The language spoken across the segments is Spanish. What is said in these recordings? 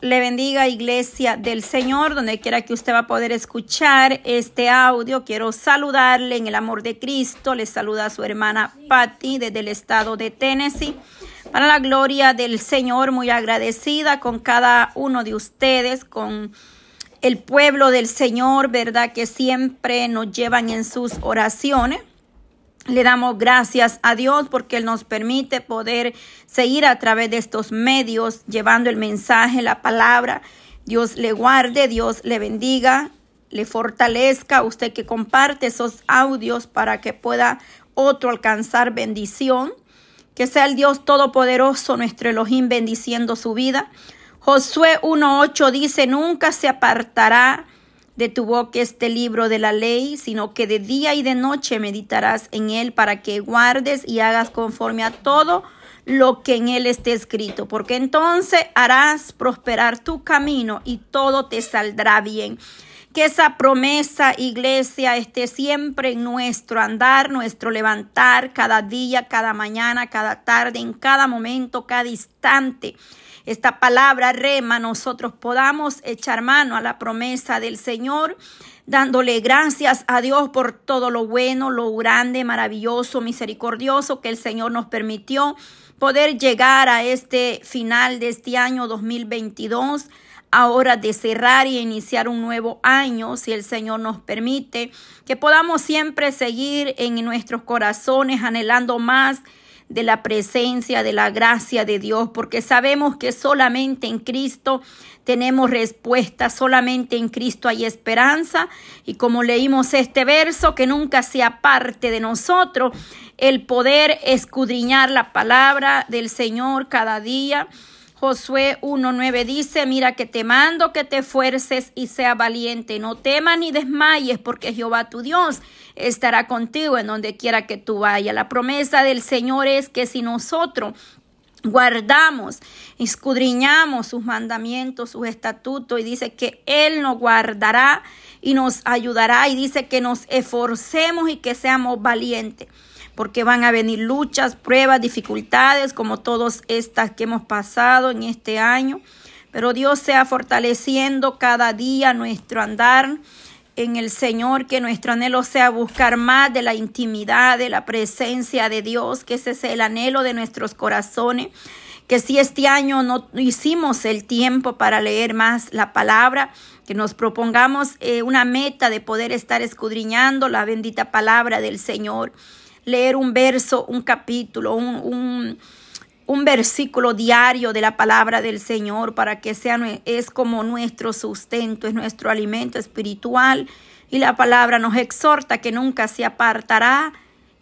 Le bendiga, iglesia del Señor, donde quiera que usted va a poder escuchar este audio. Quiero saludarle en el amor de Cristo. Le saluda a su hermana Patty desde el estado de Tennessee. Para la gloria del Señor, muy agradecida con cada uno de ustedes, con el pueblo del Señor, ¿verdad? Que siempre nos llevan en sus oraciones. Le damos gracias a Dios porque Él nos permite poder seguir a través de estos medios llevando el mensaje, la palabra. Dios le guarde, Dios le bendiga, le fortalezca. Usted que comparte esos audios para que pueda otro alcanzar bendición. Que sea el Dios Todopoderoso, nuestro Elohim, bendiciendo su vida. Josué 1.8 dice, nunca se apartará de tu boca este libro de la ley, sino que de día y de noche meditarás en él para que guardes y hagas conforme a todo lo que en él esté escrito, porque entonces harás prosperar tu camino y todo te saldrá bien. Que esa promesa, iglesia, esté siempre en nuestro andar, nuestro levantar, cada día, cada mañana, cada tarde, en cada momento, cada instante. Esta palabra rema, nosotros podamos echar mano a la promesa del Señor, dándole gracias a Dios por todo lo bueno, lo grande, maravilloso, misericordioso que el Señor nos permitió poder llegar a este final de este año 2022 ahora de cerrar y iniciar un nuevo año, si el Señor nos permite, que podamos siempre seguir en nuestros corazones anhelando más de la presencia, de la gracia de Dios, porque sabemos que solamente en Cristo tenemos respuesta, solamente en Cristo hay esperanza. Y como leímos este verso, que nunca sea parte de nosotros el poder escudriñar la palabra del Señor cada día Josué 1.9 dice, mira que te mando que te esfuerces y sea valiente, no temas ni desmayes, porque Jehová tu Dios estará contigo en donde quiera que tú vayas. La promesa del Señor es que si nosotros guardamos, escudriñamos sus mandamientos, sus estatutos, y dice que Él nos guardará y nos ayudará, y dice que nos esforcemos y que seamos valientes porque van a venir luchas, pruebas, dificultades, como todas estas que hemos pasado en este año. Pero Dios sea fortaleciendo cada día nuestro andar en el Señor, que nuestro anhelo sea buscar más de la intimidad, de la presencia de Dios, que ese sea el anhelo de nuestros corazones, que si este año no hicimos el tiempo para leer más la palabra, que nos propongamos eh, una meta de poder estar escudriñando la bendita palabra del Señor leer un verso, un capítulo, un, un, versículo diario de la palabra del Señor para que sea, es como nuestro sustento, es nuestro alimento espiritual. Y la palabra nos exhorta que nunca se apartará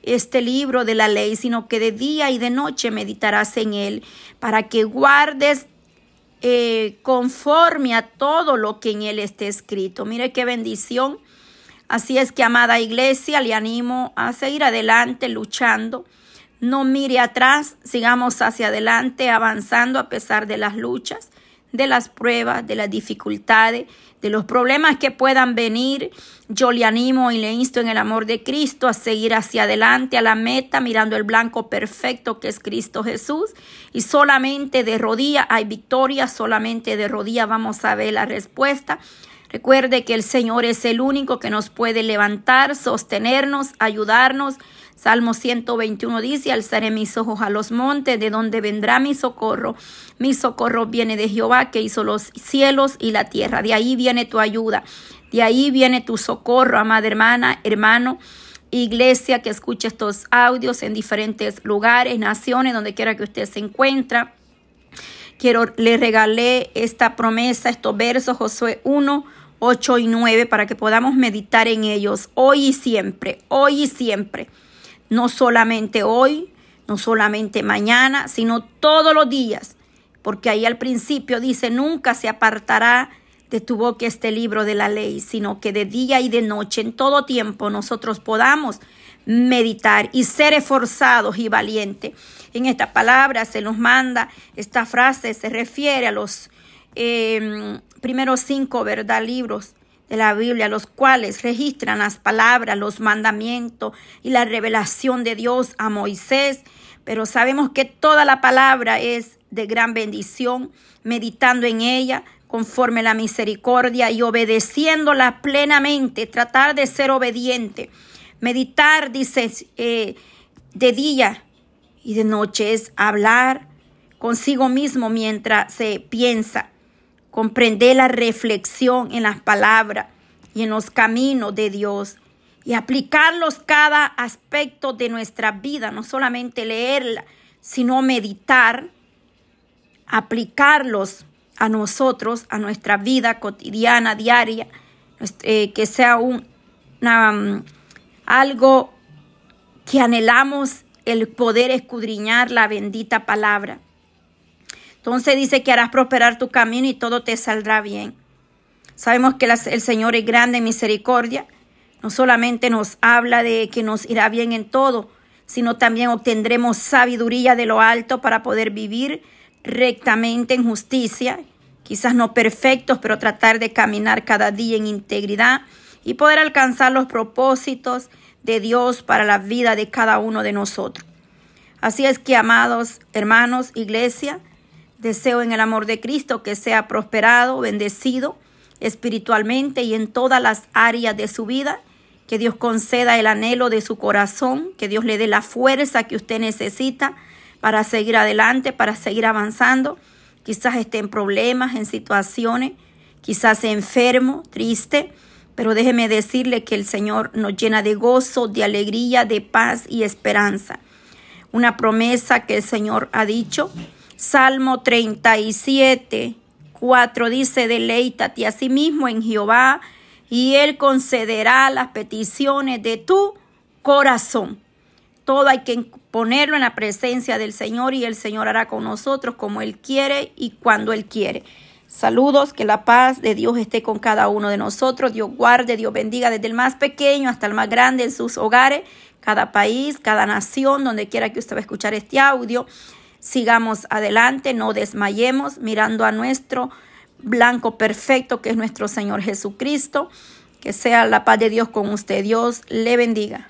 este libro de la ley, sino que de día y de noche meditarás en él, para que guardes eh, conforme a todo lo que en él esté escrito. Mire qué bendición Así es que, amada iglesia, le animo a seguir adelante luchando. No mire atrás, sigamos hacia adelante avanzando a pesar de las luchas, de las pruebas, de las dificultades, de los problemas que puedan venir. Yo le animo y le insto en el amor de Cristo a seguir hacia adelante, a la meta, mirando el blanco perfecto que es Cristo Jesús. Y solamente de rodilla hay victoria, solamente de rodilla vamos a ver la respuesta. Recuerde que el Señor es el único que nos puede levantar, sostenernos, ayudarnos. Salmo 121 dice, alzaré mis ojos a los montes, de donde vendrá mi socorro. Mi socorro viene de Jehová, que hizo los cielos y la tierra. De ahí viene tu ayuda, de ahí viene tu socorro, amada hermana, hermano. Iglesia que escuche estos audios en diferentes lugares, naciones, donde quiera que usted se encuentre. Quiero, le regalé esta promesa, estos versos, Josué 1, 8 y 9 para que podamos meditar en ellos hoy y siempre, hoy y siempre. No solamente hoy, no solamente mañana, sino todos los días. Porque ahí al principio dice, nunca se apartará de tu boca este libro de la ley, sino que de día y de noche, en todo tiempo, nosotros podamos meditar y ser esforzados y valientes. En esta palabra se nos manda, esta frase se refiere a los eh, primeros cinco, ¿verdad? Libros de la Biblia, los cuales registran las palabras, los mandamientos y la revelación de Dios a Moisés. pero sabemos que toda la palabra es de gran bendición, meditando en ella conforme la misericordia y obedeciéndola plenamente, tratar de ser obediente, meditar, dice, eh, de día y de noche es hablar consigo mismo mientras se piensa, comprender la reflexión en las palabras y en los caminos de Dios y aplicarlos cada aspecto de nuestra vida, no solamente leerla, sino meditar, aplicarlos a nosotros, a nuestra vida cotidiana, diaria, eh, que sea un, mm, algo que anhelamos el poder escudriñar la bendita palabra. Entonces dice que harás prosperar tu camino y todo te saldrá bien. Sabemos que el Señor es grande en misericordia. No solamente nos habla de que nos irá bien en todo, sino también obtendremos sabiduría de lo alto para poder vivir rectamente en justicia, quizás no perfectos, pero tratar de caminar cada día en integridad y poder alcanzar los propósitos de Dios para la vida de cada uno de nosotros. Así es que, amados hermanos, iglesia, deseo en el amor de Cristo que sea prosperado, bendecido espiritualmente y en todas las áreas de su vida. Que Dios conceda el anhelo de su corazón, que Dios le dé la fuerza que usted necesita para seguir adelante, para seguir avanzando. Quizás esté en problemas, en situaciones, quizás enfermo, triste, pero déjeme decirle que el Señor nos llena de gozo, de alegría, de paz y esperanza. Una promesa que el Señor ha dicho. Salmo 37, 4 dice, deleítate a sí mismo en Jehová y Él concederá las peticiones de tu corazón. Todo hay que ponerlo en la presencia del Señor y el Señor hará con nosotros como Él quiere y cuando Él quiere. Saludos, que la paz de Dios esté con cada uno de nosotros. Dios guarde, Dios bendiga desde el más pequeño hasta el más grande en sus hogares, cada país, cada nación, donde quiera que usted va a escuchar este audio. Sigamos adelante, no desmayemos, mirando a nuestro blanco perfecto que es nuestro Señor Jesucristo. Que sea la paz de Dios con usted. Dios le bendiga.